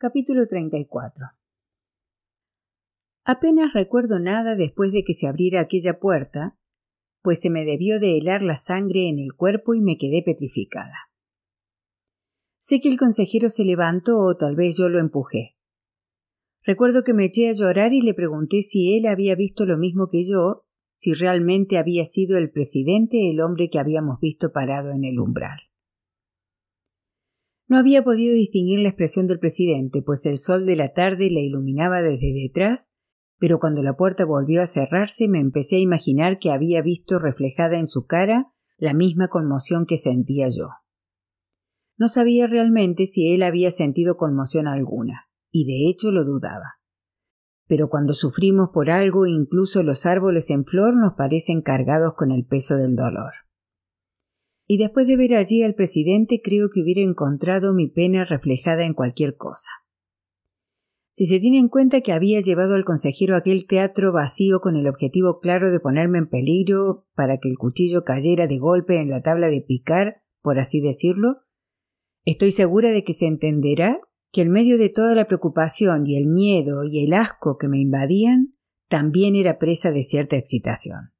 Capítulo 34 Apenas recuerdo nada después de que se abriera aquella puerta, pues se me debió de helar la sangre en el cuerpo y me quedé petrificada. Sé que el consejero se levantó o tal vez yo lo empujé. Recuerdo que me eché a llorar y le pregunté si él había visto lo mismo que yo, si realmente había sido el presidente el hombre que habíamos visto parado en el umbral. No había podido distinguir la expresión del presidente, pues el sol de la tarde la iluminaba desde detrás, pero cuando la puerta volvió a cerrarse me empecé a imaginar que había visto reflejada en su cara la misma conmoción que sentía yo. No sabía realmente si él había sentido conmoción alguna, y de hecho lo dudaba. Pero cuando sufrimos por algo, incluso los árboles en flor nos parecen cargados con el peso del dolor y después de ver allí al presidente creo que hubiera encontrado mi pena reflejada en cualquier cosa. Si se tiene en cuenta que había llevado al consejero a aquel teatro vacío con el objetivo claro de ponerme en peligro para que el cuchillo cayera de golpe en la tabla de picar, por así decirlo, estoy segura de que se entenderá que en medio de toda la preocupación y el miedo y el asco que me invadían, también era presa de cierta excitación.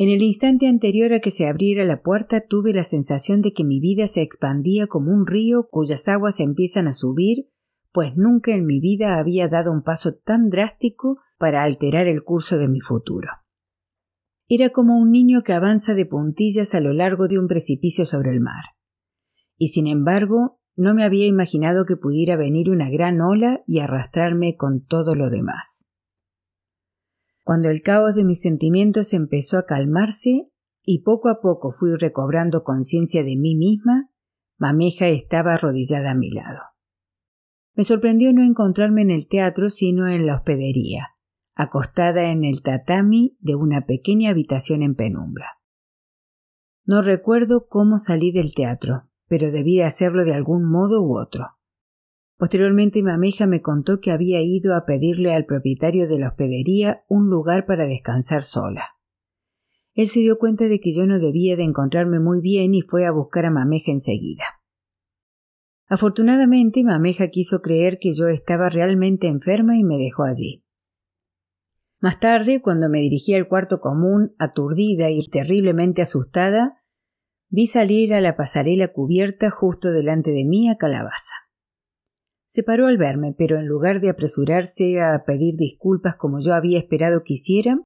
En el instante anterior a que se abriera la puerta tuve la sensación de que mi vida se expandía como un río cuyas aguas empiezan a subir, pues nunca en mi vida había dado un paso tan drástico para alterar el curso de mi futuro. Era como un niño que avanza de puntillas a lo largo de un precipicio sobre el mar. Y sin embargo, no me había imaginado que pudiera venir una gran ola y arrastrarme con todo lo demás. Cuando el caos de mis sentimientos empezó a calmarse y poco a poco fui recobrando conciencia de mí misma, Mameja estaba arrodillada a mi lado. Me sorprendió no encontrarme en el teatro sino en la hospedería, acostada en el tatami de una pequeña habitación en penumbra. No recuerdo cómo salí del teatro, pero debía hacerlo de algún modo u otro. Posteriormente Mameja me contó que había ido a pedirle al propietario de la hospedería un lugar para descansar sola. Él se dio cuenta de que yo no debía de encontrarme muy bien y fue a buscar a Mameja enseguida. Afortunadamente Mameja quiso creer que yo estaba realmente enferma y me dejó allí. Más tarde, cuando me dirigí al cuarto común, aturdida y terriblemente asustada, vi salir a la pasarela cubierta justo delante de mí a Calabaza. Se paró al verme, pero en lugar de apresurarse a pedir disculpas como yo había esperado que hiciera,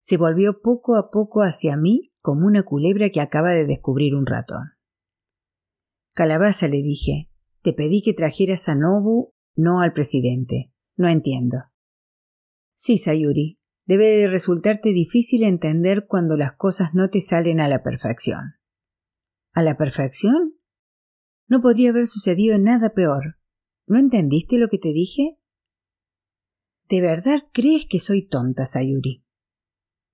se volvió poco a poco hacia mí como una culebra que acaba de descubrir un ratón. Calabaza, le dije, te pedí que trajeras a Nobu, no al presidente. No entiendo. Sí, Sayuri, debe de resultarte difícil entender cuando las cosas no te salen a la perfección. ¿A la perfección? No podría haber sucedido nada peor. ¿No entendiste lo que te dije? ¿De verdad crees que soy tonta, Sayuri?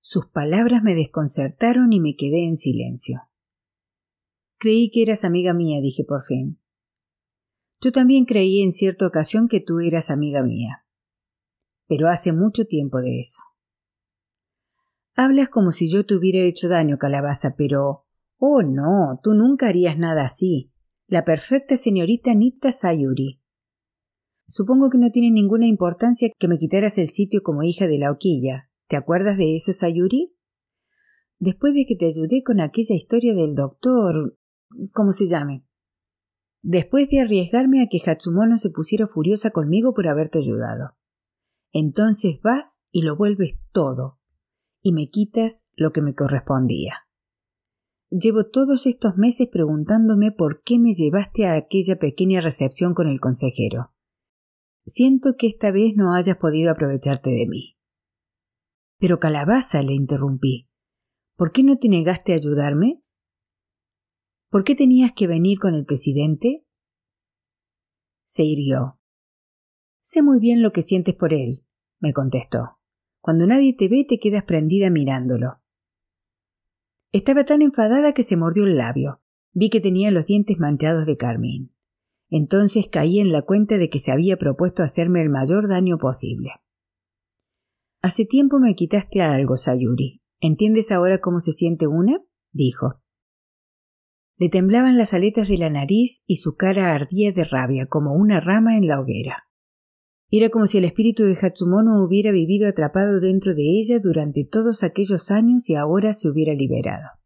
Sus palabras me desconcertaron y me quedé en silencio. Creí que eras amiga mía, dije por fin. Yo también creí en cierta ocasión que tú eras amiga mía. Pero hace mucho tiempo de eso. Hablas como si yo te hubiera hecho daño, calabaza, pero. Oh, no, tú nunca harías nada así. La perfecta señorita Nita Sayuri. Supongo que no tiene ninguna importancia que me quitaras el sitio como hija de la hoquilla. ¿Te acuerdas de eso, Sayuri? Después de que te ayudé con aquella historia del doctor. ¿cómo se llame? Después de arriesgarme a que Hatsumono se pusiera furiosa conmigo por haberte ayudado. Entonces vas y lo vuelves todo, y me quitas lo que me correspondía. Llevo todos estos meses preguntándome por qué me llevaste a aquella pequeña recepción con el consejero. Siento que esta vez no hayas podido aprovecharte de mí. Pero Calabaza, le interrumpí. ¿Por qué no te negaste a ayudarme? ¿Por qué tenías que venir con el presidente? Se irguió. Sé muy bien lo que sientes por él, me contestó. Cuando nadie te ve te quedas prendida mirándolo. Estaba tan enfadada que se mordió el labio. Vi que tenía los dientes manchados de carmín. Entonces caí en la cuenta de que se había propuesto hacerme el mayor daño posible. Hace tiempo me quitaste algo, Sayuri. ¿Entiendes ahora cómo se siente una? dijo. Le temblaban las aletas de la nariz y su cara ardía de rabia como una rama en la hoguera. Era como si el espíritu de Hatsumono hubiera vivido atrapado dentro de ella durante todos aquellos años y ahora se hubiera liberado.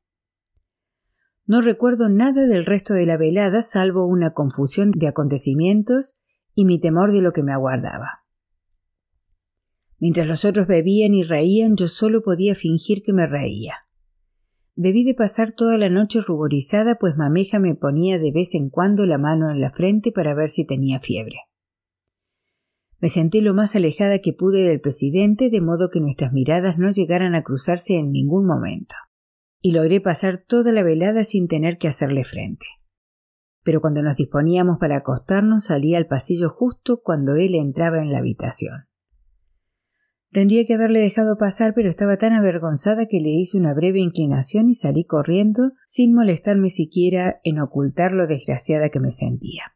No recuerdo nada del resto de la velada salvo una confusión de acontecimientos y mi temor de lo que me aguardaba. Mientras los otros bebían y reían, yo solo podía fingir que me reía. Debí de pasar toda la noche ruborizada, pues mameja me ponía de vez en cuando la mano en la frente para ver si tenía fiebre. Me senté lo más alejada que pude del presidente, de modo que nuestras miradas no llegaran a cruzarse en ningún momento, y logré pasar toda la velada sin tener que hacerle frente. Pero cuando nos disponíamos para acostarnos salí al pasillo justo cuando él entraba en la habitación. Tendría que haberle dejado pasar, pero estaba tan avergonzada que le hice una breve inclinación y salí corriendo, sin molestarme siquiera en ocultar lo desgraciada que me sentía.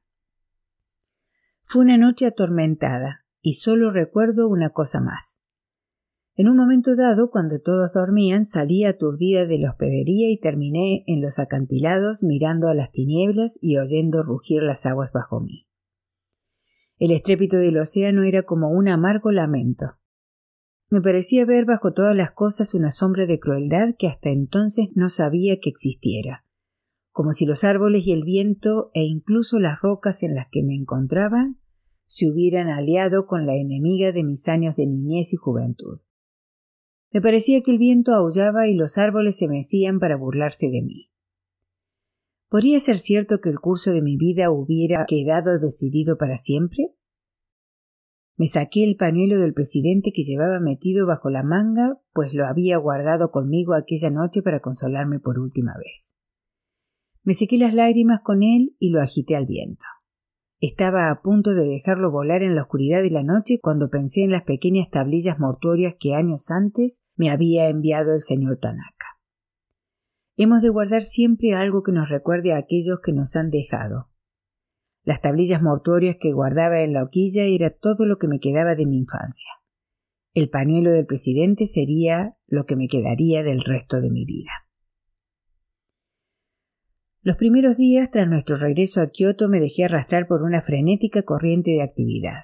Fue una noche atormentada, y solo recuerdo una cosa más. En un momento dado, cuando todos dormían, salí aturdida de la hospedería y terminé en los acantilados mirando a las tinieblas y oyendo rugir las aguas bajo mí. El estrépito del océano era como un amargo lamento. Me parecía ver bajo todas las cosas una sombra de crueldad que hasta entonces no sabía que existiera, como si los árboles y el viento e incluso las rocas en las que me encontraba se hubieran aliado con la enemiga de mis años de niñez y juventud. Me parecía que el viento aullaba y los árboles se mecían para burlarse de mí. ¿Podría ser cierto que el curso de mi vida hubiera quedado decidido para siempre? Me saqué el pañuelo del presidente que llevaba metido bajo la manga, pues lo había guardado conmigo aquella noche para consolarme por última vez. Me sequé las lágrimas con él y lo agité al viento. Estaba a punto de dejarlo volar en la oscuridad de la noche cuando pensé en las pequeñas tablillas mortuorias que años antes me había enviado el señor Tanaka. Hemos de guardar siempre algo que nos recuerde a aquellos que nos han dejado, las tablillas mortuorias que guardaba en la hoquilla era todo lo que me quedaba de mi infancia. El pañuelo del presidente sería lo que me quedaría del resto de mi vida. Los primeros días tras nuestro regreso a Kioto me dejé arrastrar por una frenética corriente de actividad.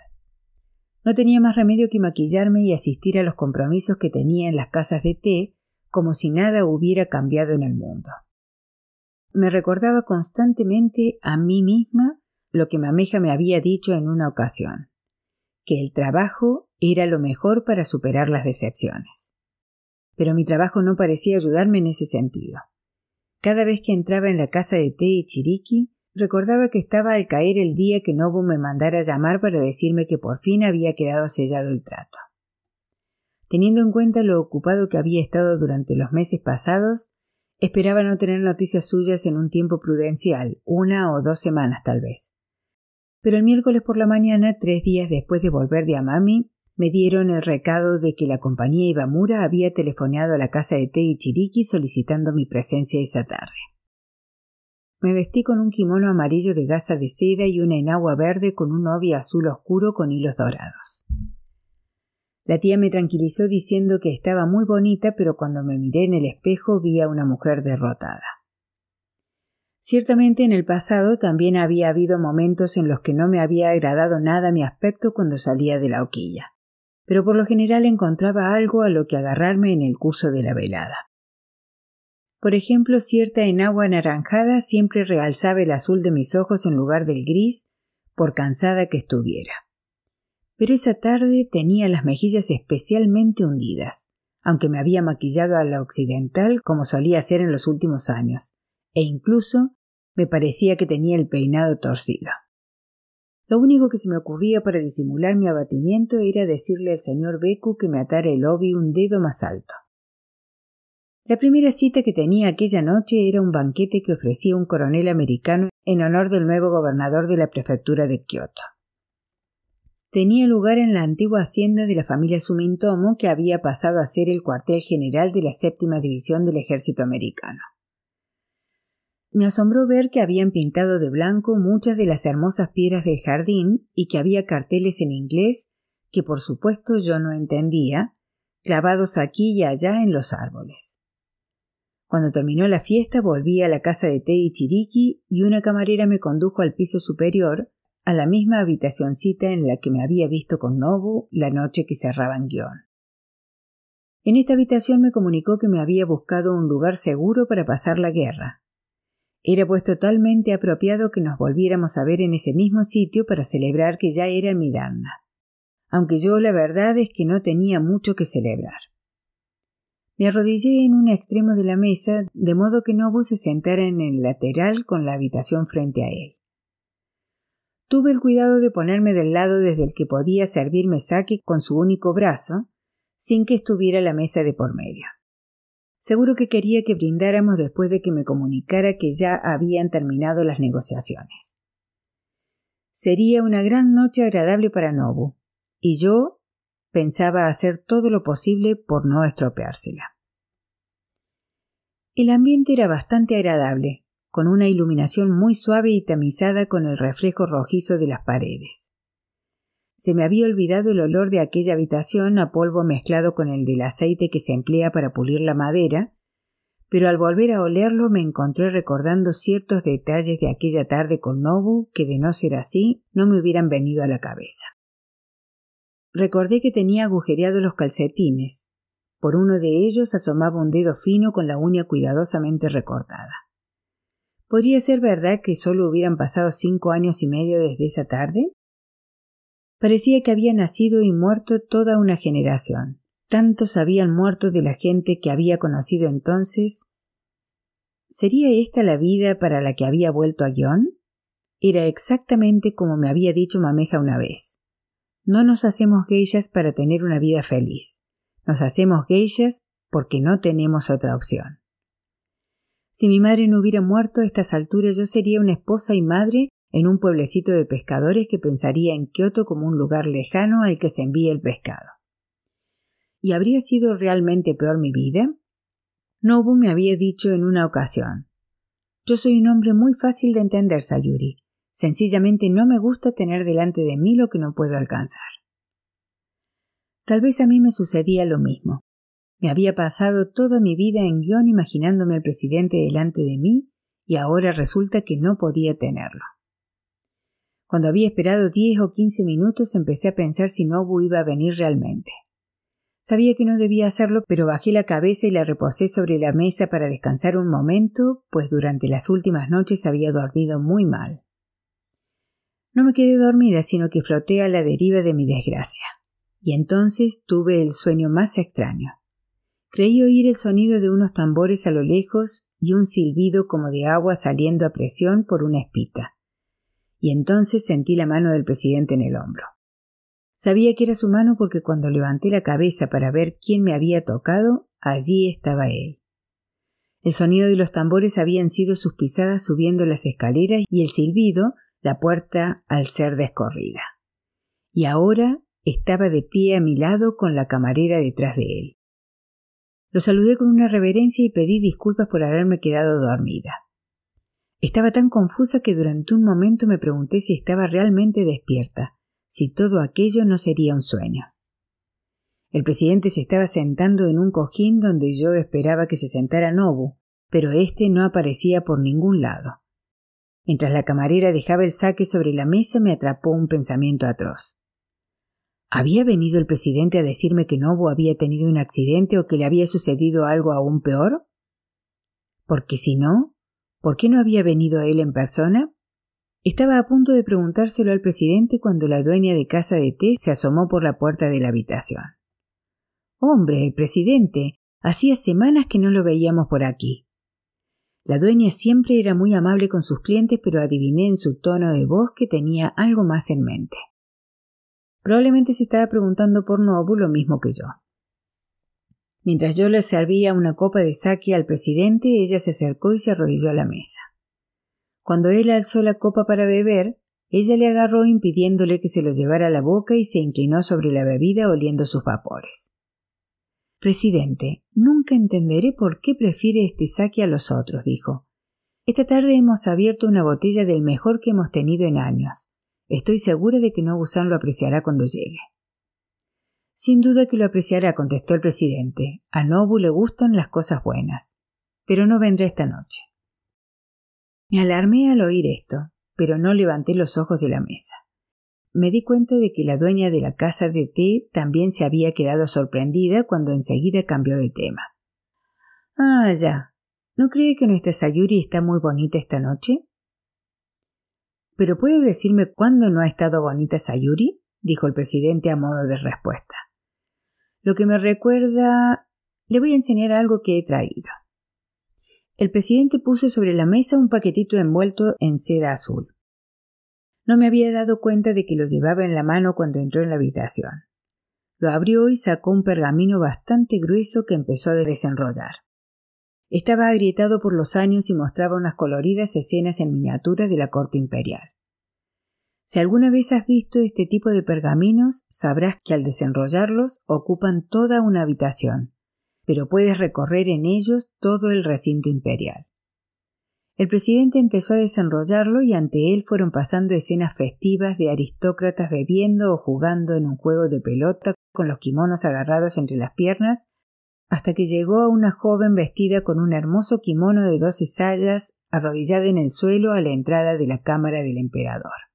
No tenía más remedio que maquillarme y asistir a los compromisos que tenía en las casas de té como si nada hubiera cambiado en el mundo. Me recordaba constantemente a mí misma lo que Mameja me había dicho en una ocasión, que el trabajo era lo mejor para superar las decepciones. Pero mi trabajo no parecía ayudarme en ese sentido. Cada vez que entraba en la casa de té y Chiriqui, recordaba que estaba al caer el día que Nobu me mandara llamar para decirme que por fin había quedado sellado el trato. Teniendo en cuenta lo ocupado que había estado durante los meses pasados, esperaba no tener noticias suyas en un tiempo prudencial, una o dos semanas tal vez. Pero el miércoles por la mañana, tres días después de volver de Amami, me dieron el recado de que la compañía Ibamura había telefoneado a la casa de Tei Chiriki solicitando mi presencia esa tarde. Me vestí con un kimono amarillo de gasa de seda y una enagua verde con un novia azul oscuro con hilos dorados. La tía me tranquilizó diciendo que estaba muy bonita, pero cuando me miré en el espejo vi a una mujer derrotada. Ciertamente en el pasado también había habido momentos en los que no me había agradado nada mi aspecto cuando salía de la hoquilla, pero por lo general encontraba algo a lo que agarrarme en el curso de la velada. Por ejemplo, cierta enagua anaranjada siempre realzaba el azul de mis ojos en lugar del gris, por cansada que estuviera. Pero esa tarde tenía las mejillas especialmente hundidas, aunque me había maquillado a la occidental como solía hacer en los últimos años, e incluso me parecía que tenía el peinado torcido. Lo único que se me ocurría para disimular mi abatimiento era decirle al señor Beku que me atara el obi un dedo más alto. La primera cita que tenía aquella noche era un banquete que ofrecía un coronel americano en honor del nuevo gobernador de la prefectura de Kioto. Tenía lugar en la antigua hacienda de la familia Sumintomo que había pasado a ser el cuartel general de la séptima división del ejército americano. Me asombró ver que habían pintado de blanco muchas de las hermosas piedras del jardín y que había carteles en inglés que por supuesto yo no entendía, clavados aquí y allá en los árboles. Cuando terminó la fiesta volví a la casa de Té y Chiriki y una camarera me condujo al piso superior, a la misma habitacioncita en la que me había visto con Nobu la noche que cerraban guion. En esta habitación me comunicó que me había buscado un lugar seguro para pasar la guerra. Era pues totalmente apropiado que nos volviéramos a ver en ese mismo sitio para celebrar que ya era mi Dharna. Aunque yo la verdad es que no tenía mucho que celebrar. Me arrodillé en un extremo de la mesa, de modo que Nobu se sentara en el lateral con la habitación frente a él. Tuve el cuidado de ponerme del lado desde el que podía servirme saque con su único brazo, sin que estuviera la mesa de por medio. Seguro que quería que brindáramos después de que me comunicara que ya habían terminado las negociaciones. Sería una gran noche agradable para Nobu, y yo pensaba hacer todo lo posible por no estropeársela. El ambiente era bastante agradable, con una iluminación muy suave y tamizada con el reflejo rojizo de las paredes. Se me había olvidado el olor de aquella habitación a polvo mezclado con el del aceite que se emplea para pulir la madera, pero al volver a olerlo me encontré recordando ciertos detalles de aquella tarde con Nobu que de no ser así no me hubieran venido a la cabeza. Recordé que tenía agujereados los calcetines. Por uno de ellos asomaba un dedo fino con la uña cuidadosamente recortada. ¿Podría ser verdad que solo hubieran pasado cinco años y medio desde esa tarde? Parecía que había nacido y muerto toda una generación. Tantos habían muerto de la gente que había conocido entonces. ¿Sería esta la vida para la que había vuelto a guion? Era exactamente como me había dicho Mameja una vez. No nos hacemos geishas para tener una vida feliz. Nos hacemos geishas porque no tenemos otra opción. Si mi madre no hubiera muerto a estas alturas yo sería una esposa y madre en un pueblecito de pescadores que pensaría en Kioto como un lugar lejano al que se envía el pescado. ¿Y habría sido realmente peor mi vida? Nobu me había dicho en una ocasión Yo soy un hombre muy fácil de entender, Sayuri. Sencillamente no me gusta tener delante de mí lo que no puedo alcanzar. Tal vez a mí me sucedía lo mismo. Me había pasado toda mi vida en guion imaginándome al presidente delante de mí y ahora resulta que no podía tenerlo. Cuando había esperado diez o quince minutos empecé a pensar si Nobu iba a venir realmente. Sabía que no debía hacerlo, pero bajé la cabeza y la reposé sobre la mesa para descansar un momento, pues durante las últimas noches había dormido muy mal. No me quedé dormida, sino que floté a la deriva de mi desgracia. Y entonces tuve el sueño más extraño. Creí oír el sonido de unos tambores a lo lejos y un silbido como de agua saliendo a presión por una espita. Y entonces sentí la mano del presidente en el hombro. Sabía que era su mano porque cuando levanté la cabeza para ver quién me había tocado, allí estaba él. El sonido de los tambores habían sido sus pisadas subiendo las escaleras y el silbido la puerta al ser descorrida. Y ahora estaba de pie a mi lado con la camarera detrás de él. Lo saludé con una reverencia y pedí disculpas por haberme quedado dormida. Estaba tan confusa que durante un momento me pregunté si estaba realmente despierta, si todo aquello no sería un sueño. El presidente se estaba sentando en un cojín donde yo esperaba que se sentara Nobu, pero éste no aparecía por ningún lado. Mientras la camarera dejaba el saque sobre la mesa me atrapó un pensamiento atroz. ¿Había venido el presidente a decirme que Nobu había tenido un accidente o que le había sucedido algo aún peor? Porque si no, ¿por qué no había venido él en persona? Estaba a punto de preguntárselo al presidente cuando la dueña de casa de té se asomó por la puerta de la habitación. Hombre, presidente. Hacía semanas que no lo veíamos por aquí. La dueña siempre era muy amable con sus clientes, pero adiviné en su tono de voz que tenía algo más en mente. Probablemente se estaba preguntando por Nobu lo mismo que yo. Mientras yo le servía una copa de sake al presidente, ella se acercó y se arrodilló a la mesa. Cuando él alzó la copa para beber, ella le agarró impidiéndole que se lo llevara a la boca y se inclinó sobre la bebida oliendo sus vapores. Presidente, nunca entenderé por qué prefiere este saque a los otros, dijo. Esta tarde hemos abierto una botella del mejor que hemos tenido en años. Estoy segura de que Nobusan lo apreciará cuando llegue. Sin duda que lo apreciará, contestó el presidente. A Nobu le gustan las cosas buenas. pero no vendrá esta noche. Me alarmé al oír esto, pero no levanté los ojos de la mesa. Me di cuenta de que la dueña de la casa de té también se había quedado sorprendida cuando enseguida cambió de tema. Ah, ya. ¿No cree que nuestra Sayuri está muy bonita esta noche? ¿Pero puede decirme cuándo no ha estado bonita Sayuri? dijo el presidente a modo de respuesta. Lo que me recuerda. Le voy a enseñar algo que he traído. El presidente puso sobre la mesa un paquetito envuelto en seda azul. No me había dado cuenta de que lo llevaba en la mano cuando entró en la habitación. Lo abrió y sacó un pergamino bastante grueso que empezó a desenrollar. Estaba agrietado por los años y mostraba unas coloridas escenas en miniatura de la corte imperial. Si alguna vez has visto este tipo de pergaminos, sabrás que al desenrollarlos ocupan toda una habitación, pero puedes recorrer en ellos todo el recinto imperial. El presidente empezó a desenrollarlo y ante él fueron pasando escenas festivas de aristócratas bebiendo o jugando en un juego de pelota con los kimonos agarrados entre las piernas, hasta que llegó a una joven vestida con un hermoso kimono de doce sayas, arrodillada en el suelo a la entrada de la cámara del emperador.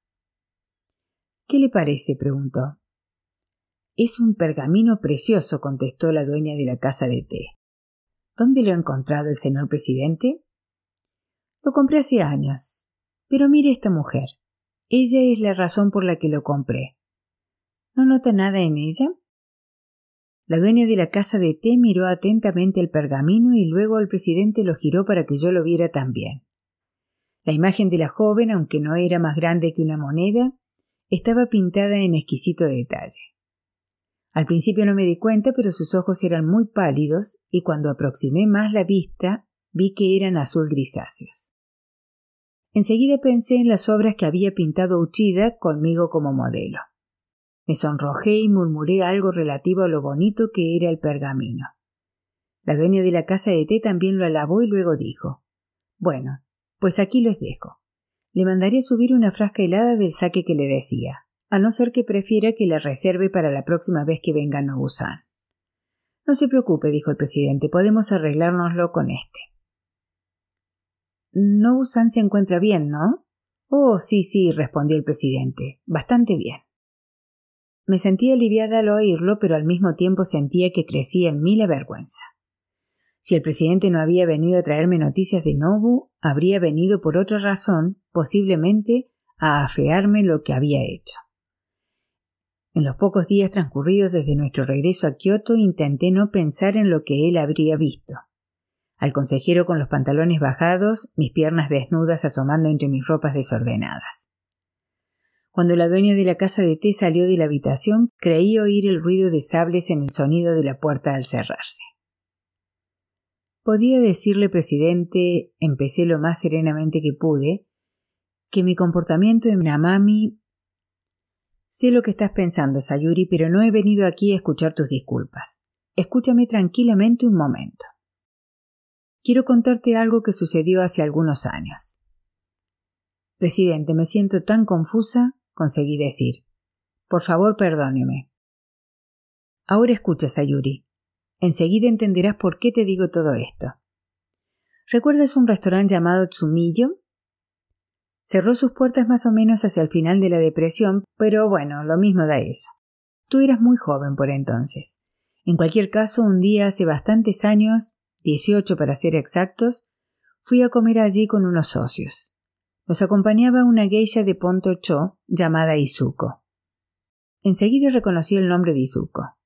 ¿Qué le parece? preguntó. Es un pergamino precioso, contestó la dueña de la casa de té. ¿Dónde lo ha encontrado el señor presidente? Lo compré hace años. Pero mire esta mujer. Ella es la razón por la que lo compré. ¿No nota nada en ella? La dueña de la casa de té miró atentamente el pergamino y luego el presidente lo giró para que yo lo viera también. La imagen de la joven, aunque no era más grande que una moneda, estaba pintada en exquisito detalle. Al principio no me di cuenta, pero sus ojos eran muy pálidos y cuando aproximé más la vista vi que eran azul grisáceos. Enseguida pensé en las obras que había pintado Uchida conmigo como modelo. Me sonrojé y murmuré algo relativo a lo bonito que era el pergamino. La dueña de la casa de té también lo alabó y luego dijo Bueno, pues aquí les dejo. Le mandaré subir una frasca helada del saque que le decía a no ser que prefiera que la reserve para la próxima vez que venga a Nobusan. No se preocupe, dijo el presidente, podemos arreglárnoslo con este. Nobusan se encuentra bien, ¿no? Oh, sí, sí, respondió el presidente, bastante bien. Me sentía aliviada al oírlo, pero al mismo tiempo sentía que crecía en mí la vergüenza. Si el presidente no había venido a traerme noticias de Nobu, habría venido por otra razón, posiblemente a afearme lo que había hecho. En los pocos días transcurridos desde nuestro regreso a Kioto intenté no pensar en lo que él habría visto. Al consejero con los pantalones bajados, mis piernas desnudas asomando entre mis ropas desordenadas. Cuando la dueña de la casa de té salió de la habitación, creí oír el ruido de sables en el sonido de la puerta al cerrarse. Podría decirle, presidente, empecé lo más serenamente que pude, que mi comportamiento en Namami Sé lo que estás pensando, Sayuri, pero no he venido aquí a escuchar tus disculpas. Escúchame tranquilamente un momento. Quiero contarte algo que sucedió hace algunos años. Presidente, me siento tan confusa, conseguí decir. Por favor, perdóneme. Ahora escucha, Sayuri. Enseguida entenderás por qué te digo todo esto. ¿Recuerdas un restaurante llamado Tsumiyo? Cerró sus puertas más o menos hacia el final de la depresión, pero bueno, lo mismo da eso. Tú eras muy joven por entonces. En cualquier caso, un día hace bastantes años, dieciocho para ser exactos, fui a comer allí con unos socios. Nos acompañaba una geisha de Ponto Cho llamada Izuko. Enseguida reconocí el nombre de Izuko.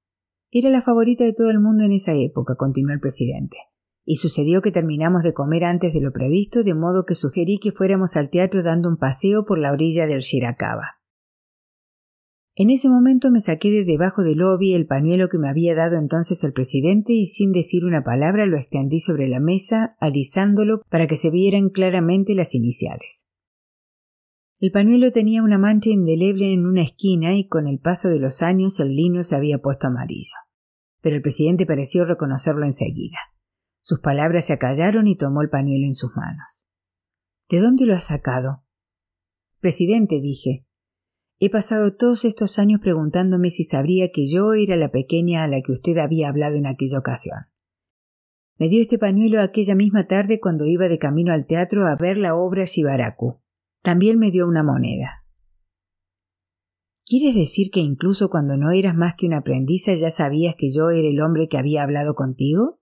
Era la favorita de todo el mundo en esa época, continuó el presidente y sucedió que terminamos de comer antes de lo previsto, de modo que sugerí que fuéramos al teatro dando un paseo por la orilla del Shirakawa. En ese momento me saqué de debajo del lobby el pañuelo que me había dado entonces el presidente y sin decir una palabra lo extendí sobre la mesa, alisándolo para que se vieran claramente las iniciales. El pañuelo tenía una mancha indeleble en una esquina y con el paso de los años el lino se había puesto amarillo. Pero el presidente pareció reconocerlo enseguida. Sus palabras se acallaron y tomó el pañuelo en sus manos. ¿De dónde lo has sacado? Presidente, dije. He pasado todos estos años preguntándome si sabría que yo era la pequeña a la que usted había hablado en aquella ocasión. Me dio este pañuelo aquella misma tarde cuando iba de camino al teatro a ver la obra Shibaraku. También me dio una moneda. ¿Quieres decir que incluso cuando no eras más que una aprendiza ya sabías que yo era el hombre que había hablado contigo?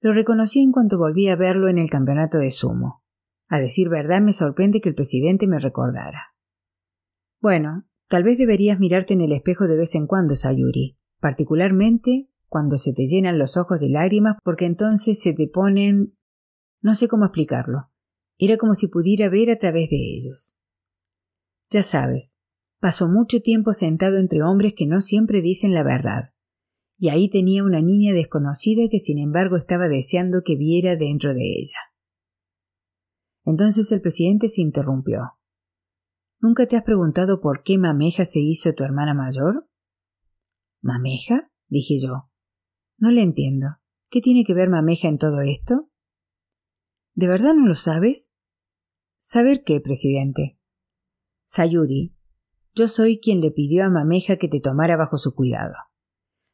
Lo reconocí en cuanto volví a verlo en el campeonato de sumo. A decir verdad, me sorprende que el presidente me recordara. Bueno, tal vez deberías mirarte en el espejo de vez en cuando, Sayuri, particularmente cuando se te llenan los ojos de lágrimas, porque entonces se te ponen. no sé cómo explicarlo. Era como si pudiera ver a través de ellos. Ya sabes, pasó mucho tiempo sentado entre hombres que no siempre dicen la verdad. Y ahí tenía una niña desconocida que sin embargo estaba deseando que viera dentro de ella. Entonces el presidente se interrumpió. ¿Nunca te has preguntado por qué Mameja se hizo tu hermana mayor? ¿Mameja? dije yo. No le entiendo. ¿Qué tiene que ver Mameja en todo esto? ¿De verdad no lo sabes? ¿Saber qué, presidente? Sayuri, yo soy quien le pidió a Mameja que te tomara bajo su cuidado.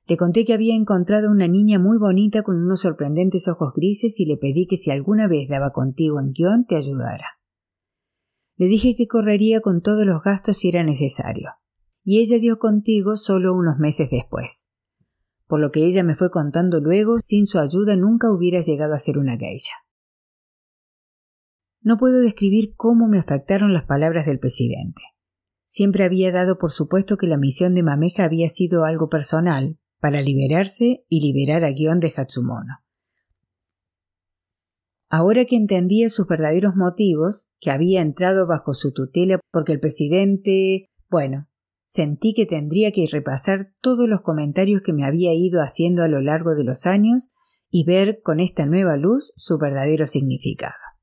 Le conté que había encontrado una niña muy bonita con unos sorprendentes ojos grises y le pedí que si alguna vez daba contigo en guion te ayudara. Le dije que correría con todos los gastos si era necesario, y ella dio contigo solo unos meses después. Por lo que ella me fue contando luego, sin su ayuda nunca hubiera llegado a ser una geisha. No puedo describir cómo me afectaron las palabras del presidente. Siempre había dado por supuesto que la misión de Mameja había sido algo personal, para liberarse y liberar a Guión de Hatsumono. Ahora que entendía sus verdaderos motivos, que había entrado bajo su tutela porque el presidente. bueno, sentí que tendría que repasar todos los comentarios que me había ido haciendo a lo largo de los años y ver con esta nueva luz su verdadero significado.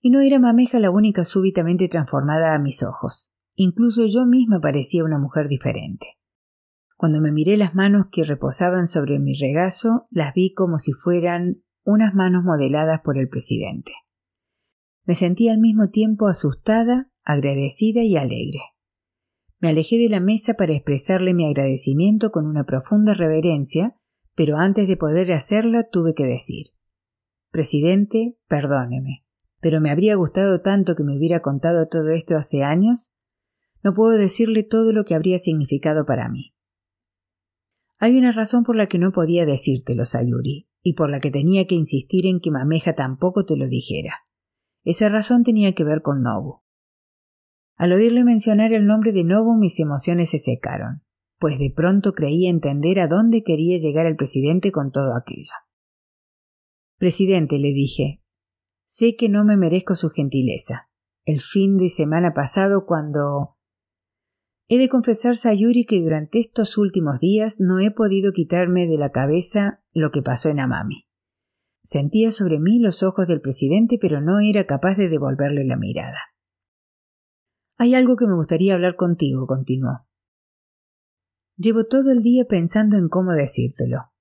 Y no era Mameja la única súbitamente transformada a mis ojos. Incluso yo misma parecía una mujer diferente. Cuando me miré las manos que reposaban sobre mi regazo, las vi como si fueran unas manos modeladas por el presidente. Me sentí al mismo tiempo asustada, agradecida y alegre. Me alejé de la mesa para expresarle mi agradecimiento con una profunda reverencia, pero antes de poder hacerla tuve que decir Presidente, perdóneme, pero me habría gustado tanto que me hubiera contado todo esto hace años. No puedo decirle todo lo que habría significado para mí. Hay una razón por la que no podía decírtelo, Sayuri, y por la que tenía que insistir en que Mameja tampoco te lo dijera. Esa razón tenía que ver con Nobu. Al oírle mencionar el nombre de Nobu mis emociones se secaron, pues de pronto creí entender a dónde quería llegar el presidente con todo aquello. Presidente, le dije, sé que no me merezco su gentileza. El fin de semana pasado, cuando He de confesar, Sayuri, que durante estos últimos días no he podido quitarme de la cabeza lo que pasó en Amami. Sentía sobre mí los ojos del presidente, pero no era capaz de devolverle la mirada. Hay algo que me gustaría hablar contigo, continuó. Llevo todo el día pensando en cómo decírtelo.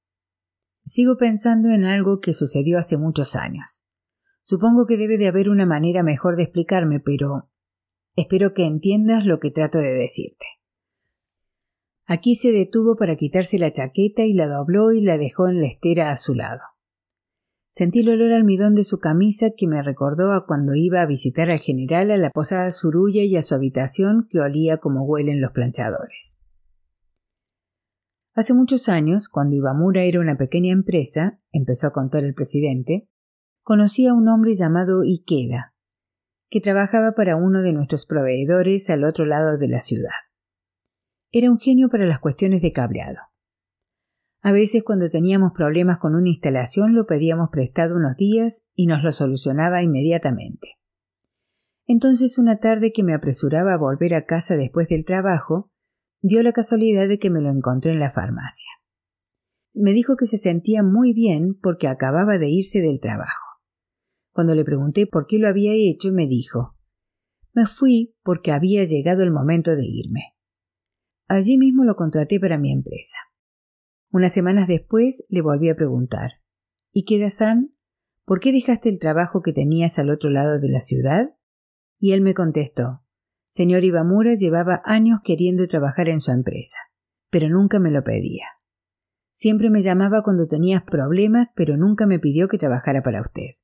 Sigo pensando en algo que sucedió hace muchos años. Supongo que debe de haber una manera mejor de explicarme, pero Espero que entiendas lo que trato de decirte. Aquí se detuvo para quitarse la chaqueta y la dobló y la dejó en la estera a su lado. Sentí el olor almidón de su camisa que me recordó a cuando iba a visitar al general a la posada Surulla y a su habitación que olía como huelen los planchadores. Hace muchos años, cuando Ibamura era una pequeña empresa, empezó a contar el presidente, conocí a un hombre llamado Ikeda, que trabajaba para uno de nuestros proveedores al otro lado de la ciudad. Era un genio para las cuestiones de cableado. A veces cuando teníamos problemas con una instalación lo pedíamos prestado unos días y nos lo solucionaba inmediatamente. Entonces una tarde que me apresuraba a volver a casa después del trabajo, dio la casualidad de que me lo encontré en la farmacia. Me dijo que se sentía muy bien porque acababa de irse del trabajo. Cuando le pregunté por qué lo había hecho, me dijo Me fui porque había llegado el momento de irme. Allí mismo lo contraté para mi empresa. Unas semanas después le volví a preguntar ¿Y qué San? ¿Por qué dejaste el trabajo que tenías al otro lado de la ciudad? Y él me contestó Señor Ibamura llevaba años queriendo trabajar en su empresa, pero nunca me lo pedía. Siempre me llamaba cuando tenías problemas, pero nunca me pidió que trabajara para usted.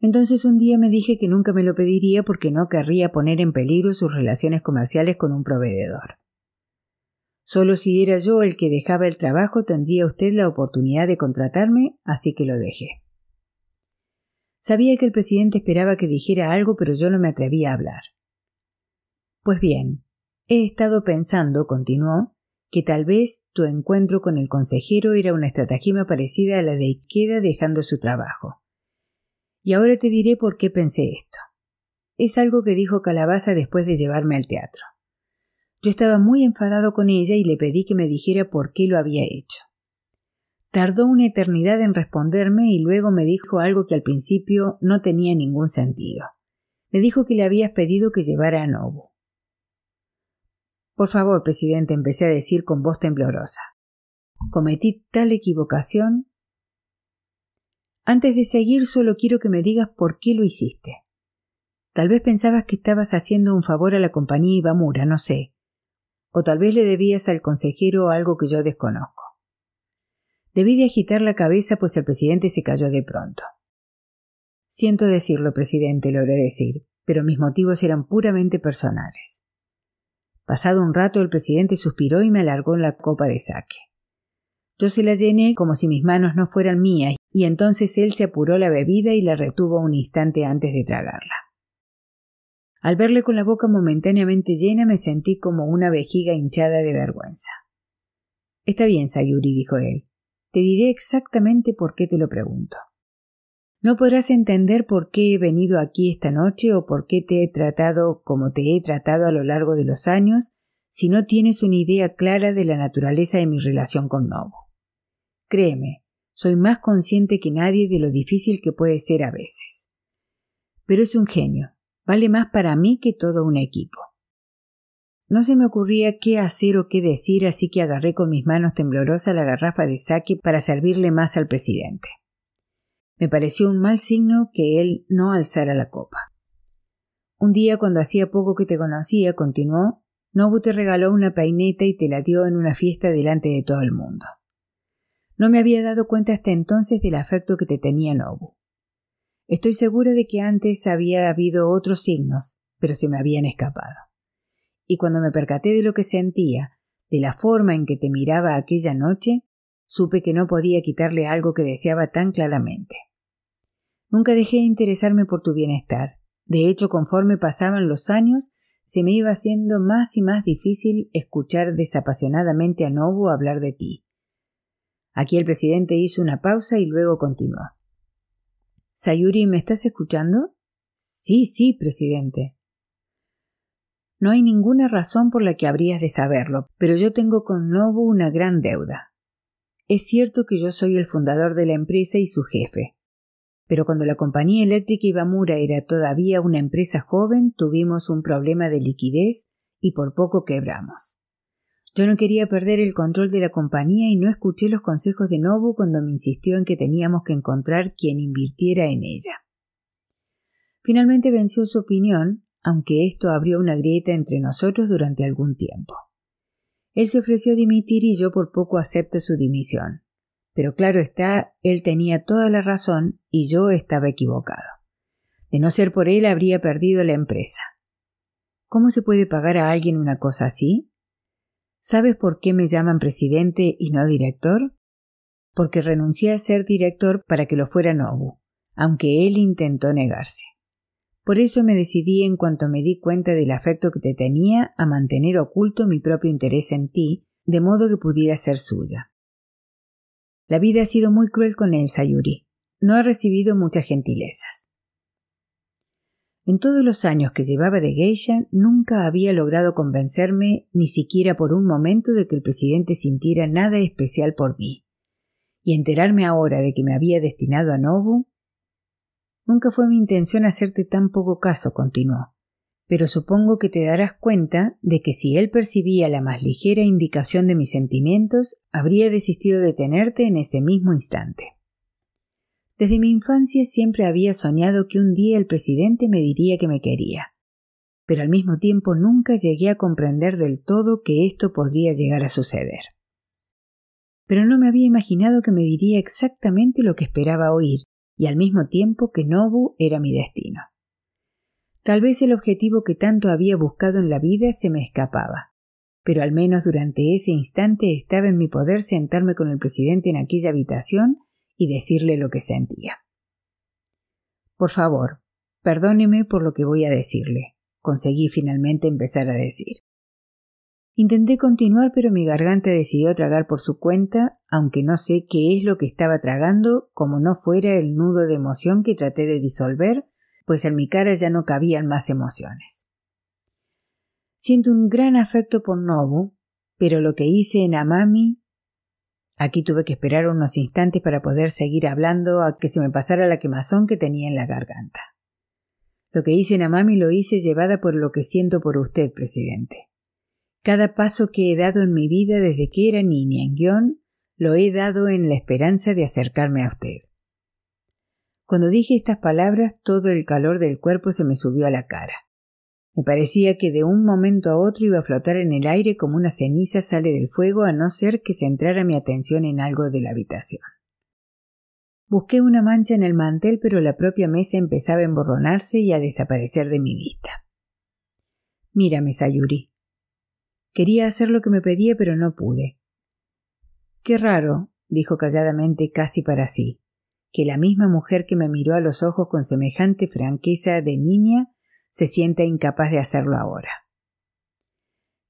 Entonces un día me dije que nunca me lo pediría porque no querría poner en peligro sus relaciones comerciales con un proveedor. Solo si era yo el que dejaba el trabajo tendría usted la oportunidad de contratarme, así que lo dejé. Sabía que el presidente esperaba que dijera algo, pero yo no me atrevía a hablar. Pues bien, he estado pensando, continuó, que tal vez tu encuentro con el consejero era una estratagema parecida a la de Ikeda dejando su trabajo. Y ahora te diré por qué pensé esto. Es algo que dijo Calabaza después de llevarme al teatro. Yo estaba muy enfadado con ella y le pedí que me dijera por qué lo había hecho. Tardó una eternidad en responderme y luego me dijo algo que al principio no tenía ningún sentido. Me dijo que le habías pedido que llevara a Nobu. Por favor, presidente, empecé a decir con voz temblorosa. Cometí tal equivocación. Antes de seguir, solo quiero que me digas por qué lo hiciste. Tal vez pensabas que estabas haciendo un favor a la compañía Ibamura, no sé. O tal vez le debías al consejero algo que yo desconozco. Debí de agitar la cabeza, pues el presidente se cayó de pronto. Siento decirlo, presidente, logré decir, pero mis motivos eran puramente personales. Pasado un rato el presidente suspiró y me alargó la copa de saque. Yo se la llené como si mis manos no fueran mías, y entonces él se apuró la bebida y la retuvo un instante antes de tragarla. Al verle con la boca momentáneamente llena me sentí como una vejiga hinchada de vergüenza. Está bien, Sayuri, dijo él. Te diré exactamente por qué te lo pregunto. No podrás entender por qué he venido aquí esta noche o por qué te he tratado como te he tratado a lo largo de los años si no tienes una idea clara de la naturaleza de mi relación con Novo. Créeme, soy más consciente que nadie de lo difícil que puede ser a veces. Pero es un genio, vale más para mí que todo un equipo. No se me ocurría qué hacer o qué decir, así que agarré con mis manos temblorosas la garrafa de saque para servirle más al presidente. Me pareció un mal signo que él no alzara la copa. Un día, cuando hacía poco que te conocía, continuó, Nobu te regaló una peineta y te la dio en una fiesta delante de todo el mundo. No me había dado cuenta hasta entonces del afecto que te tenía Nobu. Estoy segura de que antes había habido otros signos, pero se me habían escapado. Y cuando me percaté de lo que sentía, de la forma en que te miraba aquella noche, supe que no podía quitarle algo que deseaba tan claramente. Nunca dejé de interesarme por tu bienestar. De hecho, conforme pasaban los años, se me iba haciendo más y más difícil escuchar desapasionadamente a Nobu hablar de ti. Aquí el presidente hizo una pausa y luego continuó. Sayuri, ¿me estás escuchando? Sí, sí, presidente. No hay ninguna razón por la que habrías de saberlo, pero yo tengo con Nobu una gran deuda. Es cierto que yo soy el fundador de la empresa y su jefe, pero cuando la compañía eléctrica Ibamura era todavía una empresa joven, tuvimos un problema de liquidez y por poco quebramos. Yo no quería perder el control de la compañía y no escuché los consejos de Nobu cuando me insistió en que teníamos que encontrar quien invirtiera en ella. Finalmente venció su opinión, aunque esto abrió una grieta entre nosotros durante algún tiempo. Él se ofreció a dimitir y yo por poco acepto su dimisión. Pero claro está, él tenía toda la razón y yo estaba equivocado. De no ser por él habría perdido la empresa. ¿Cómo se puede pagar a alguien una cosa así? ¿Sabes por qué me llaman presidente y no director? Porque renuncié a ser director para que lo fuera Nobu, aunque él intentó negarse. Por eso me decidí en cuanto me di cuenta del afecto que te tenía a mantener oculto mi propio interés en ti, de modo que pudiera ser suya. La vida ha sido muy cruel con él, Sayuri. No ha recibido muchas gentilezas. En todos los años que llevaba de geisha, nunca había logrado convencerme ni siquiera por un momento de que el presidente sintiera nada especial por mí. Y enterarme ahora de que me había destinado a Nobu. Nunca fue mi intención hacerte tan poco caso, continuó pero supongo que te darás cuenta de que si él percibía la más ligera indicación de mis sentimientos, habría desistido de tenerte en ese mismo instante. Desde mi infancia siempre había soñado que un día el presidente me diría que me quería, pero al mismo tiempo nunca llegué a comprender del todo que esto podría llegar a suceder. pero no me había imaginado que me diría exactamente lo que esperaba oír, y al mismo tiempo que Nobu era mi destino. Tal vez el objetivo que tanto había buscado en la vida se me escapaba, pero al menos durante ese instante estaba en mi poder sentarme con el presidente en aquella habitación y decirle lo que sentía. Por favor, perdóneme por lo que voy a decirle, conseguí finalmente empezar a decir. Intenté continuar, pero mi garganta decidió tragar por su cuenta, aunque no sé qué es lo que estaba tragando, como no fuera el nudo de emoción que traté de disolver, pues en mi cara ya no cabían más emociones. Siento un gran afecto por Nobu, pero lo que hice en Amami. Aquí tuve que esperar unos instantes para poder seguir hablando a que se me pasara la quemazón que tenía en la garganta. Lo que hice en Amami lo hice llevada por lo que siento por usted, presidente. Cada paso que he dado en mi vida desde que era niña en guion lo he dado en la esperanza de acercarme a usted. Cuando dije estas palabras todo el calor del cuerpo se me subió a la cara. Me parecía que de un momento a otro iba a flotar en el aire como una ceniza sale del fuego a no ser que centrara mi atención en algo de la habitación. Busqué una mancha en el mantel, pero la propia mesa empezaba a emborronarse y a desaparecer de mi vista. Mírame, Sayuri, Quería hacer lo que me pedía, pero no pude. Qué raro, dijo calladamente casi para sí, que la misma mujer que me miró a los ojos con semejante franqueza de niña se sienta incapaz de hacerlo ahora.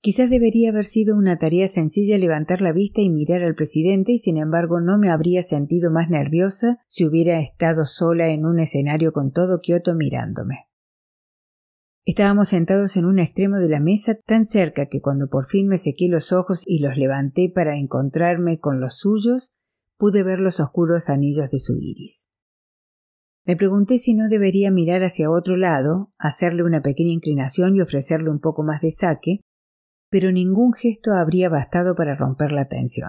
Quizás debería haber sido una tarea sencilla levantar la vista y mirar al presidente y sin embargo no me habría sentido más nerviosa si hubiera estado sola en un escenario con todo Kioto mirándome. Estábamos sentados en un extremo de la mesa tan cerca que cuando por fin me sequé los ojos y los levanté para encontrarme con los suyos, pude ver los oscuros anillos de su iris. Me pregunté si no debería mirar hacia otro lado, hacerle una pequeña inclinación y ofrecerle un poco más de saque, pero ningún gesto habría bastado para romper la tensión.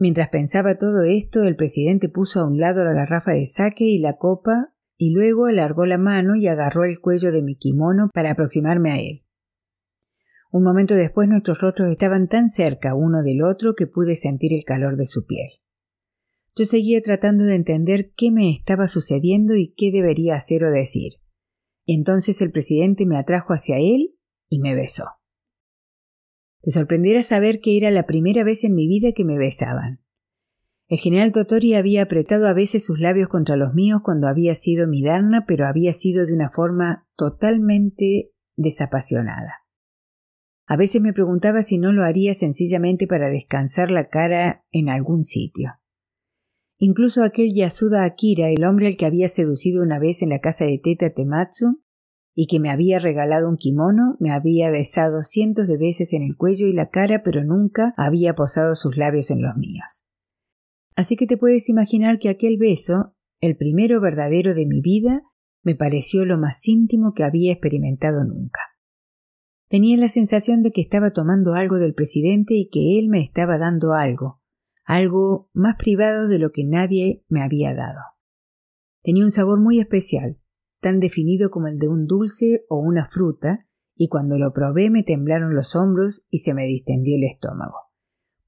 Mientras pensaba todo esto, el presidente puso a un lado la garrafa de saque y la copa y luego alargó la mano y agarró el cuello de mi kimono para aproximarme a él. Un momento después nuestros rostros estaban tan cerca uno del otro que pude sentir el calor de su piel. Yo seguía tratando de entender qué me estaba sucediendo y qué debería hacer o decir. Entonces el presidente me atrajo hacia él y me besó. Te sorprendiera saber que era la primera vez en mi vida que me besaban. El general Totori había apretado a veces sus labios contra los míos cuando había sido mi Darna, pero había sido de una forma totalmente desapasionada. A veces me preguntaba si no lo haría sencillamente para descansar la cara en algún sitio. Incluso aquel Yasuda Akira, el hombre al que había seducido una vez en la casa de Teta Tematsu y que me había regalado un kimono, me había besado cientos de veces en el cuello y la cara, pero nunca había posado sus labios en los míos. Así que te puedes imaginar que aquel beso, el primero verdadero de mi vida, me pareció lo más íntimo que había experimentado nunca. Tenía la sensación de que estaba tomando algo del presidente y que él me estaba dando algo, algo más privado de lo que nadie me había dado. Tenía un sabor muy especial, tan definido como el de un dulce o una fruta, y cuando lo probé me temblaron los hombros y se me distendió el estómago,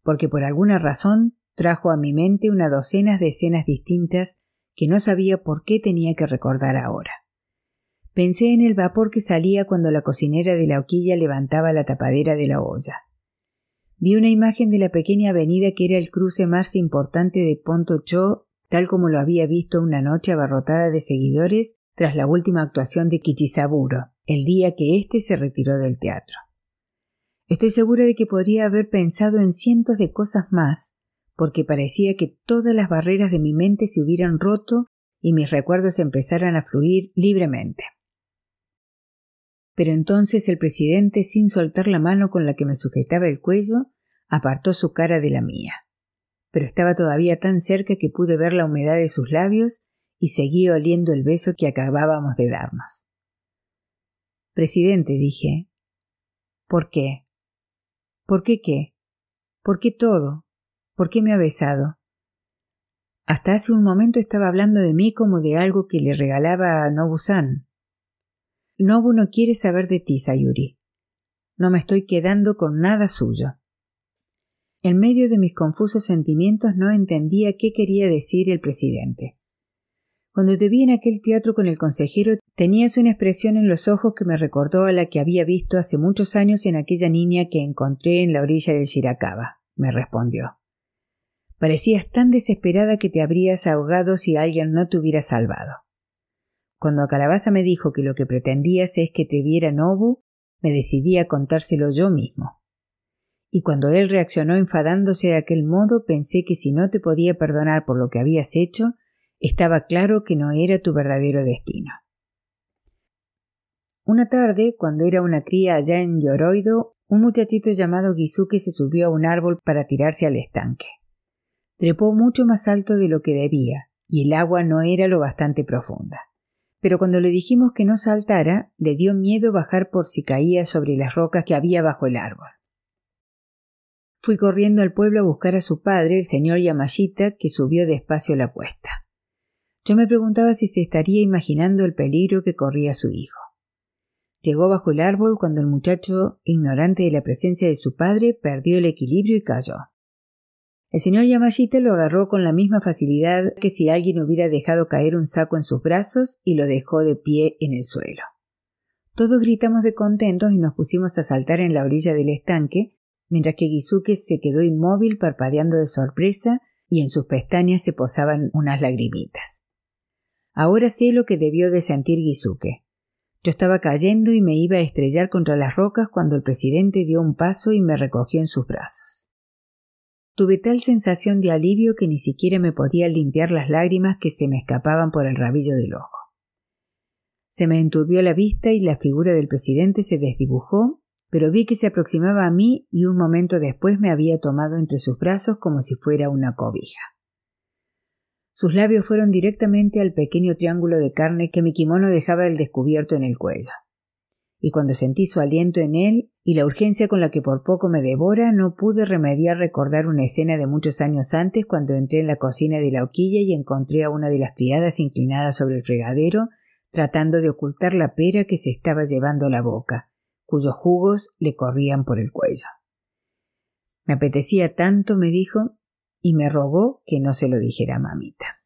porque por alguna razón trajo a mi mente una docena de escenas distintas que no sabía por qué tenía que recordar ahora. Pensé en el vapor que salía cuando la cocinera de la hoquilla levantaba la tapadera de la olla. Vi una imagen de la pequeña avenida que era el cruce más importante de Ponto Cho, tal como lo había visto una noche abarrotada de seguidores tras la última actuación de Kichisaburo, el día que éste se retiró del teatro. Estoy segura de que podría haber pensado en cientos de cosas más porque parecía que todas las barreras de mi mente se hubieran roto y mis recuerdos empezaran a fluir libremente. Pero entonces el presidente, sin soltar la mano con la que me sujetaba el cuello, apartó su cara de la mía. Pero estaba todavía tan cerca que pude ver la humedad de sus labios y seguí oliendo el beso que acabábamos de darnos. Presidente, dije. ¿Por qué? ¿Por qué qué? ¿Por qué todo? ¿Por qué me ha besado? Hasta hace un momento estaba hablando de mí como de algo que le regalaba a Nobu-san. Nobu no quiere saber de ti, Sayuri. No me estoy quedando con nada suyo. En medio de mis confusos sentimientos no entendía qué quería decir el presidente. Cuando te vi en aquel teatro con el consejero, tenías una expresión en los ojos que me recordó a la que había visto hace muchos años en aquella niña que encontré en la orilla del Shirakawa, me respondió. Parecías tan desesperada que te habrías ahogado si alguien no te hubiera salvado. Cuando Calabaza me dijo que lo que pretendías es que te viera Nobu, me decidí a contárselo yo mismo. Y cuando él reaccionó enfadándose de aquel modo, pensé que si no te podía perdonar por lo que habías hecho, estaba claro que no era tu verdadero destino. Una tarde, cuando era una cría allá en Yoroido, un muchachito llamado Gizuke se subió a un árbol para tirarse al estanque. Trepó mucho más alto de lo que debía, y el agua no era lo bastante profunda. Pero cuando le dijimos que no saltara, le dio miedo bajar por si caía sobre las rocas que había bajo el árbol. Fui corriendo al pueblo a buscar a su padre, el señor Yamashita, que subió despacio la cuesta. Yo me preguntaba si se estaría imaginando el peligro que corría su hijo. Llegó bajo el árbol cuando el muchacho, ignorante de la presencia de su padre, perdió el equilibrio y cayó. El señor Yamashita lo agarró con la misma facilidad que si alguien hubiera dejado caer un saco en sus brazos y lo dejó de pie en el suelo. Todos gritamos de contentos y nos pusimos a saltar en la orilla del estanque, mientras que Gizuke se quedó inmóvil parpadeando de sorpresa y en sus pestañas se posaban unas lagrimitas. Ahora sé lo que debió de sentir Gizuke. Yo estaba cayendo y me iba a estrellar contra las rocas cuando el presidente dio un paso y me recogió en sus brazos. Tuve tal sensación de alivio que ni siquiera me podía limpiar las lágrimas que se me escapaban por el rabillo del ojo. Se me enturbió la vista y la figura del presidente se desdibujó, pero vi que se aproximaba a mí y un momento después me había tomado entre sus brazos como si fuera una cobija. Sus labios fueron directamente al pequeño triángulo de carne que mi kimono dejaba al descubierto en el cuello. Y cuando sentí su aliento en él y la urgencia con la que por poco me devora, no pude remediar recordar una escena de muchos años antes cuando entré en la cocina de la hoquilla y encontré a una de las criadas inclinada sobre el fregadero, tratando de ocultar la pera que se estaba llevando a la boca, cuyos jugos le corrían por el cuello. Me apetecía tanto, me dijo, y me rogó que no se lo dijera a mamita.